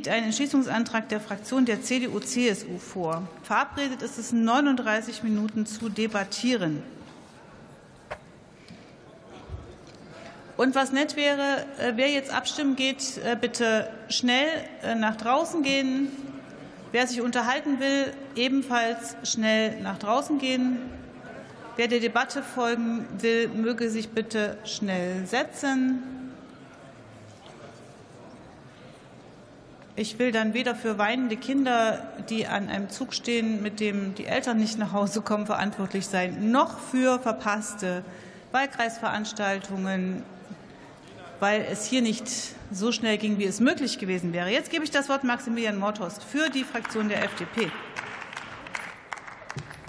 liegt ein Entschließungsantrag der Fraktion der CDU-CSU vor. Verabredet ist es, 39 Minuten zu debattieren. Und was nett wäre, äh, wer jetzt abstimmen geht, äh, bitte schnell äh, nach draußen gehen. Wer sich unterhalten will, ebenfalls schnell nach draußen gehen. Wer der Debatte folgen will, möge sich bitte schnell setzen. Ich will dann weder für weinende Kinder, die an einem Zug stehen, mit dem die Eltern nicht nach Hause kommen, verantwortlich sein, noch für verpasste Wahlkreisveranstaltungen, weil es hier nicht so schnell ging, wie es möglich gewesen wäre. Jetzt gebe ich das Wort Maximilian Mordhorst für die Fraktion der FDP.